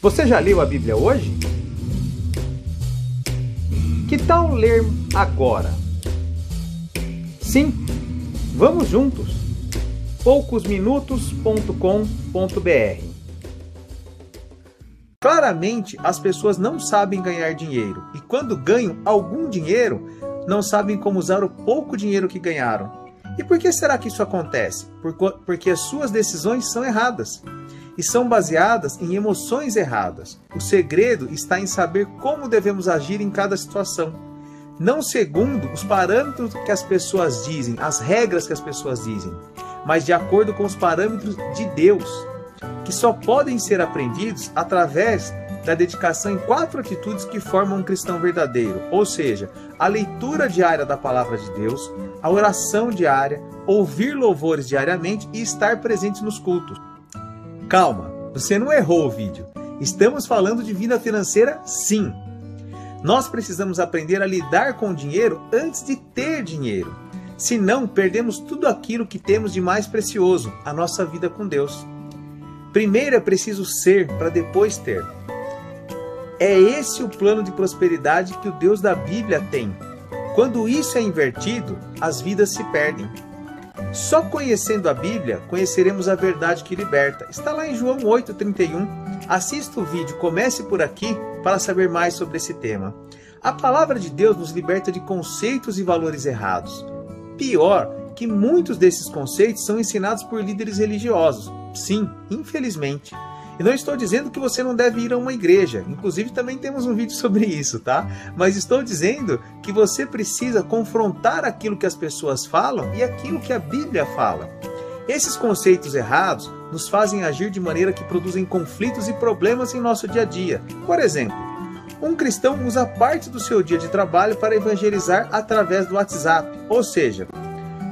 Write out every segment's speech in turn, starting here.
Você já leu a Bíblia hoje? Que tal ler agora? Sim, vamos juntos. poucosminutos.com.br Claramente, as pessoas não sabem ganhar dinheiro e quando ganham algum dinheiro, não sabem como usar o pouco dinheiro que ganharam. E por que será que isso acontece? Porque as suas decisões são erradas e são baseadas em emoções erradas. O segredo está em saber como devemos agir em cada situação, não segundo os parâmetros que as pessoas dizem, as regras que as pessoas dizem, mas de acordo com os parâmetros de Deus, que só podem ser aprendidos através da dedicação em quatro atitudes que formam um cristão verdadeiro, ou seja, a leitura diária da palavra de Deus, a oração diária, ouvir louvores diariamente e estar presente nos cultos. Calma, você não errou o vídeo. Estamos falando de vida financeira, sim. Nós precisamos aprender a lidar com o dinheiro antes de ter dinheiro. Senão, perdemos tudo aquilo que temos de mais precioso, a nossa vida com Deus. Primeiro é preciso ser para depois ter. É esse o plano de prosperidade que o Deus da Bíblia tem. Quando isso é invertido, as vidas se perdem. Só conhecendo a Bíblia conheceremos a verdade que liberta. Está lá em João 8,31. Assista o vídeo, comece por aqui para saber mais sobre esse tema. A palavra de Deus nos liberta de conceitos e valores errados. Pior, que muitos desses conceitos são ensinados por líderes religiosos. Sim, infelizmente. E não estou dizendo que você não deve ir a uma igreja. Inclusive, também temos um vídeo sobre isso, tá? Mas estou dizendo que você precisa confrontar aquilo que as pessoas falam e aquilo que a Bíblia fala. Esses conceitos errados nos fazem agir de maneira que produzem conflitos e problemas em nosso dia a dia. Por exemplo, um cristão usa parte do seu dia de trabalho para evangelizar através do WhatsApp, ou seja,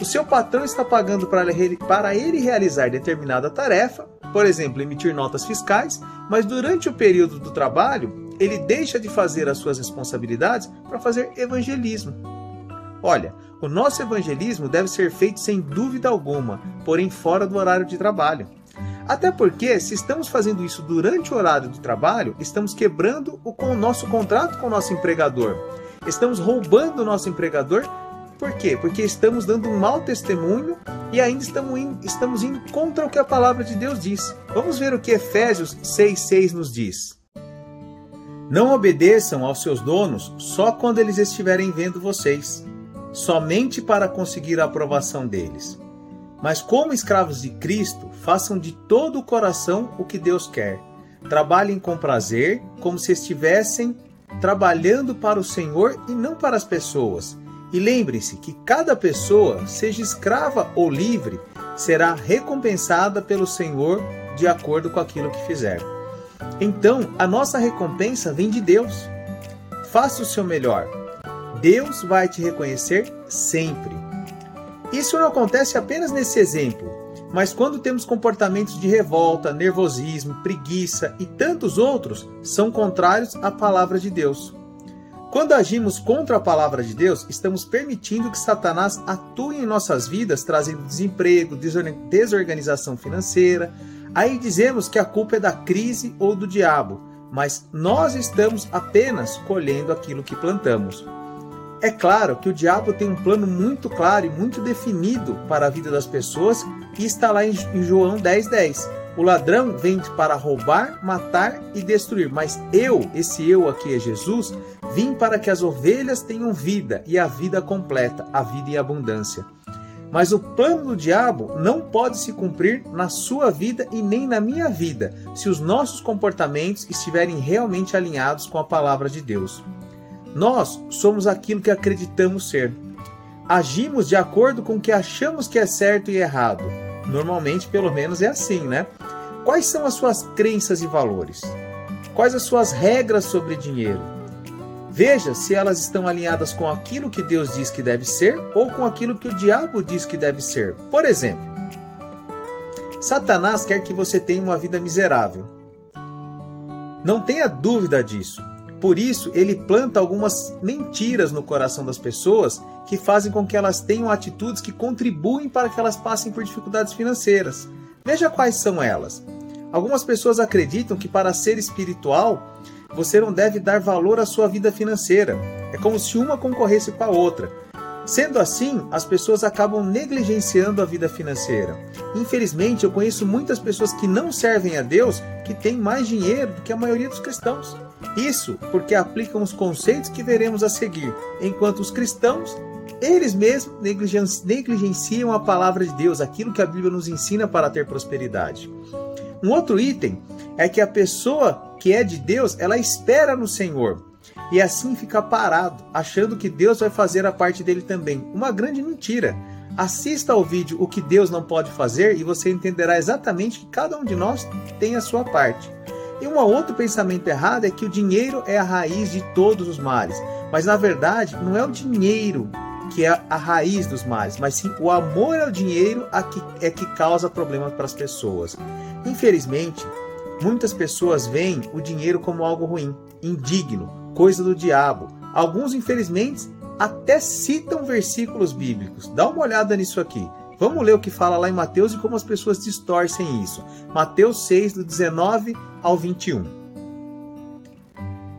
o seu patrão está pagando para ele realizar determinada tarefa, por exemplo, emitir notas fiscais, mas durante o período do trabalho, ele deixa de fazer as suas responsabilidades para fazer evangelismo. Olha, o nosso evangelismo deve ser feito sem dúvida alguma, porém fora do horário de trabalho. Até porque, se estamos fazendo isso durante o horário de trabalho, estamos quebrando o, o nosso contrato com o nosso empregador. Estamos roubando o nosso empregador por quê? Porque estamos dando um mau testemunho e ainda estamos indo, estamos indo contra o que a palavra de Deus diz. Vamos ver o que Efésios 6,6 nos diz. Não obedeçam aos seus donos só quando eles estiverem vendo vocês, somente para conseguir a aprovação deles. Mas, como escravos de Cristo, façam de todo o coração o que Deus quer. Trabalhem com prazer, como se estivessem trabalhando para o Senhor e não para as pessoas e lembre-se que cada pessoa, seja escrava ou livre, será recompensada pelo Senhor de acordo com aquilo que fizer. Então, a nossa recompensa vem de Deus. Faça o seu melhor. Deus vai te reconhecer sempre. Isso não acontece apenas nesse exemplo, mas quando temos comportamentos de revolta, nervosismo, preguiça e tantos outros, são contrários à palavra de Deus. Quando agimos contra a palavra de Deus, estamos permitindo que Satanás atue em nossas vidas, trazendo desemprego, desorganização financeira. Aí dizemos que a culpa é da crise ou do diabo, mas nós estamos apenas colhendo aquilo que plantamos. É claro que o diabo tem um plano muito claro e muito definido para a vida das pessoas e está lá em João 10:10. 10. O ladrão vem para roubar, matar e destruir, mas eu, esse eu aqui é Jesus, vim para que as ovelhas tenham vida e a vida completa, a vida em abundância. Mas o plano do diabo não pode se cumprir na sua vida e nem na minha vida, se os nossos comportamentos estiverem realmente alinhados com a palavra de Deus. Nós somos aquilo que acreditamos ser. Agimos de acordo com o que achamos que é certo e errado. Normalmente, pelo menos, é assim, né? Quais são as suas crenças e valores? Quais as suas regras sobre dinheiro? Veja se elas estão alinhadas com aquilo que Deus diz que deve ser ou com aquilo que o diabo diz que deve ser. Por exemplo, Satanás quer que você tenha uma vida miserável. Não tenha dúvida disso. Por isso, ele planta algumas mentiras no coração das pessoas que fazem com que elas tenham atitudes que contribuem para que elas passem por dificuldades financeiras. Veja quais são elas. Algumas pessoas acreditam que para ser espiritual, você não deve dar valor à sua vida financeira. É como se uma concorresse com a outra. Sendo assim, as pessoas acabam negligenciando a vida financeira. Infelizmente, eu conheço muitas pessoas que não servem a Deus que têm mais dinheiro do que a maioria dos cristãos. Isso porque aplicam os conceitos que veremos a seguir, enquanto os cristãos, eles mesmos negligenciam a palavra de Deus, aquilo que a Bíblia nos ensina para ter prosperidade. Um outro item é que a pessoa que é de Deus, ela espera no Senhor e assim fica parado, achando que Deus vai fazer a parte dele também. Uma grande mentira. Assista ao vídeo O que Deus não pode fazer e você entenderá exatamente que cada um de nós tem a sua parte. E um outro pensamento errado é que o dinheiro é a raiz de todos os males. Mas na verdade, não é o dinheiro que é a raiz dos males, mas sim o amor ao dinheiro é que causa problemas para as pessoas. Infelizmente, muitas pessoas veem o dinheiro como algo ruim, indigno, coisa do diabo. Alguns, infelizmente, até citam versículos bíblicos. Dá uma olhada nisso aqui. Vamos ler o que fala lá em Mateus e como as pessoas distorcem isso. Mateus 6, do 19 ao 21.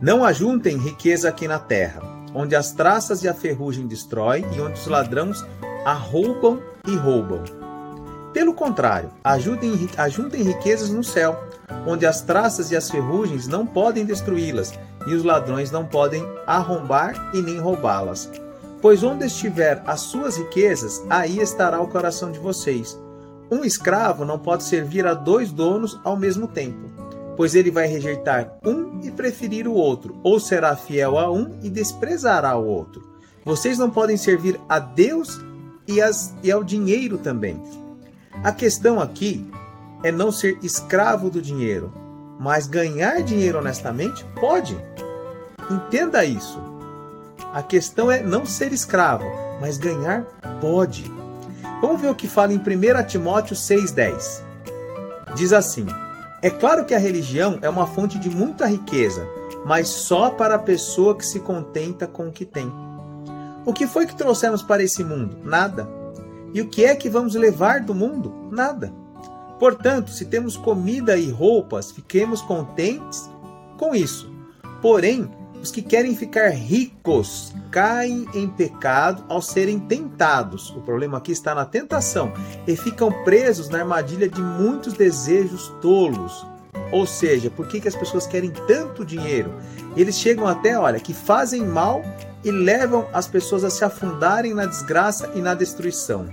Não ajuntem riqueza aqui na terra, onde as traças e a ferrugem destroem e onde os ladrões arroubam e roubam. Pelo contrário, ajudem, ajuntem riquezas no céu, onde as traças e as ferrugens não podem destruí-las e os ladrões não podem arrombar e nem roubá-las. Pois onde estiver as suas riquezas, aí estará o coração de vocês. Um escravo não pode servir a dois donos ao mesmo tempo, pois ele vai rejeitar um e preferir o outro, ou será fiel a um e desprezará o outro. Vocês não podem servir a Deus e, as, e ao dinheiro também. A questão aqui é não ser escravo do dinheiro, mas ganhar dinheiro honestamente pode. Entenda isso. A questão é não ser escravo, mas ganhar pode. Vamos ver o que fala em 1 Timóteo 6,10. Diz assim: É claro que a religião é uma fonte de muita riqueza, mas só para a pessoa que se contenta com o que tem. O que foi que trouxemos para esse mundo? Nada. E o que é que vamos levar do mundo? Nada. Portanto, se temos comida e roupas, fiquemos contentes com isso. Porém, os que querem ficar ricos caem em pecado ao serem tentados. O problema aqui está na tentação e ficam presos na armadilha de muitos desejos tolos. Ou seja, por que, que as pessoas querem tanto dinheiro? Eles chegam até, olha, que fazem mal e levam as pessoas a se afundarem na desgraça e na destruição.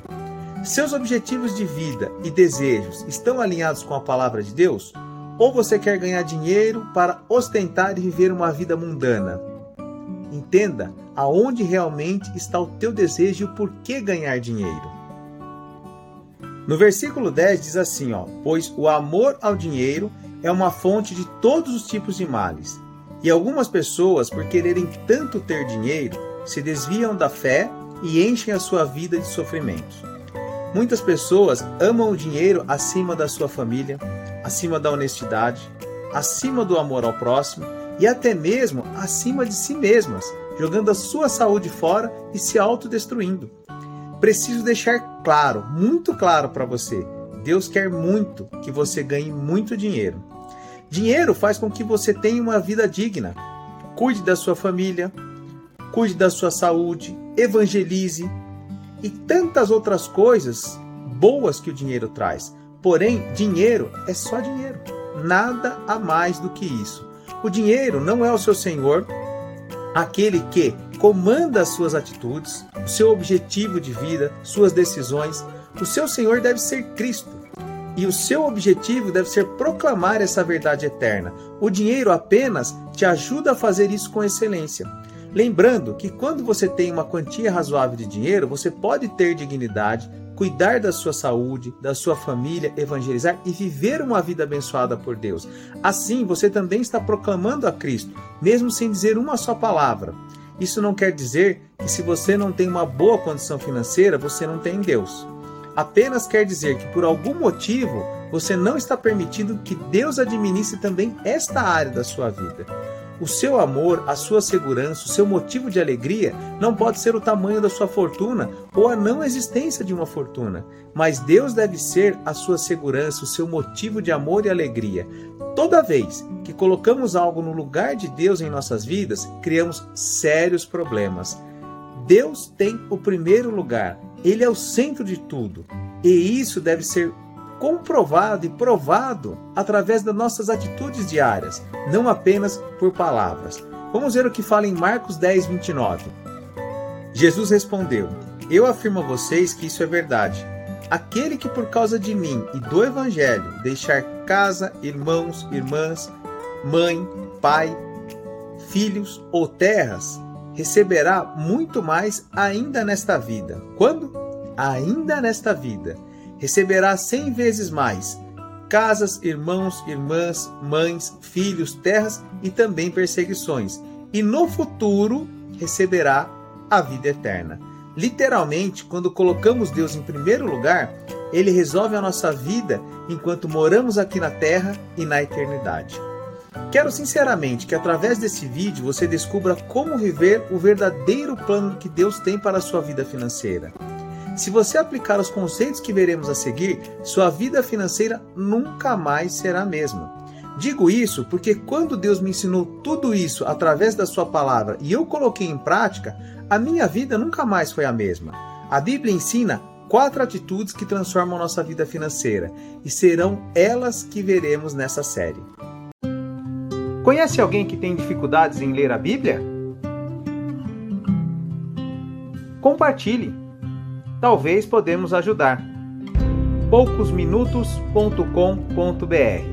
Seus objetivos de vida e desejos estão alinhados com a palavra de Deus? Ou você quer ganhar dinheiro para ostentar e viver uma vida mundana? Entenda aonde realmente está o teu desejo e o porquê ganhar dinheiro. No versículo 10 diz assim, ó: "Pois o amor ao dinheiro é uma fonte de todos os tipos de males. E algumas pessoas, por quererem tanto ter dinheiro, se desviam da fé e enchem a sua vida de sofrimentos. Muitas pessoas amam o dinheiro acima da sua família, acima da honestidade, acima do amor ao próximo e até mesmo acima de si mesmas, jogando a sua saúde fora e se autodestruindo. Preciso deixar claro, muito claro para você: Deus quer muito que você ganhe muito dinheiro. Dinheiro faz com que você tenha uma vida digna. Cuide da sua família, cuide da sua saúde, evangelize e tantas outras coisas boas que o dinheiro traz. Porém, dinheiro é só dinheiro, nada a mais do que isso. O dinheiro não é o seu senhor, aquele que comanda as suas atitudes, o seu objetivo de vida, suas decisões. O seu senhor deve ser Cristo. E o seu objetivo deve ser proclamar essa verdade eterna. O dinheiro apenas te ajuda a fazer isso com excelência. Lembrando que quando você tem uma quantia razoável de dinheiro, você pode ter dignidade, cuidar da sua saúde, da sua família, evangelizar e viver uma vida abençoada por Deus. Assim, você também está proclamando a Cristo, mesmo sem dizer uma só palavra. Isso não quer dizer que se você não tem uma boa condição financeira, você não tem Deus. Apenas quer dizer que por algum motivo você não está permitindo que Deus administre também esta área da sua vida. O seu amor, a sua segurança, o seu motivo de alegria não pode ser o tamanho da sua fortuna ou a não existência de uma fortuna, mas Deus deve ser a sua segurança, o seu motivo de amor e alegria. Toda vez que colocamos algo no lugar de Deus em nossas vidas, criamos sérios problemas. Deus tem o primeiro lugar, ele é o centro de tudo, e isso deve ser comprovado e provado através das nossas atitudes diárias, não apenas por palavras. Vamos ver o que fala em Marcos 10, 29. Jesus respondeu: Eu afirmo a vocês que isso é verdade. Aquele que por causa de mim e do Evangelho deixar casa, irmãos, irmãs, mãe, pai, filhos ou terras, receberá muito mais ainda nesta vida. Quando? Ainda nesta vida receberá cem vezes mais casas, irmãos, irmãs, mães, filhos, terras e também perseguições. E no futuro receberá a vida eterna. Literalmente, quando colocamos Deus em primeiro lugar, ele resolve a nossa vida enquanto moramos aqui na terra e na eternidade. Quero sinceramente que através desse vídeo você descubra como viver o verdadeiro plano que Deus tem para a sua vida financeira. Se você aplicar os conceitos que veremos a seguir, sua vida financeira nunca mais será a mesma. Digo isso porque quando Deus me ensinou tudo isso através da sua palavra e eu coloquei em prática, a minha vida nunca mais foi a mesma. A Bíblia ensina quatro atitudes que transformam nossa vida financeira e serão elas que veremos nessa série. Conhece alguém que tem dificuldades em ler a Bíblia? Compartilhe talvez podemos ajudar. poucosminutos.com.br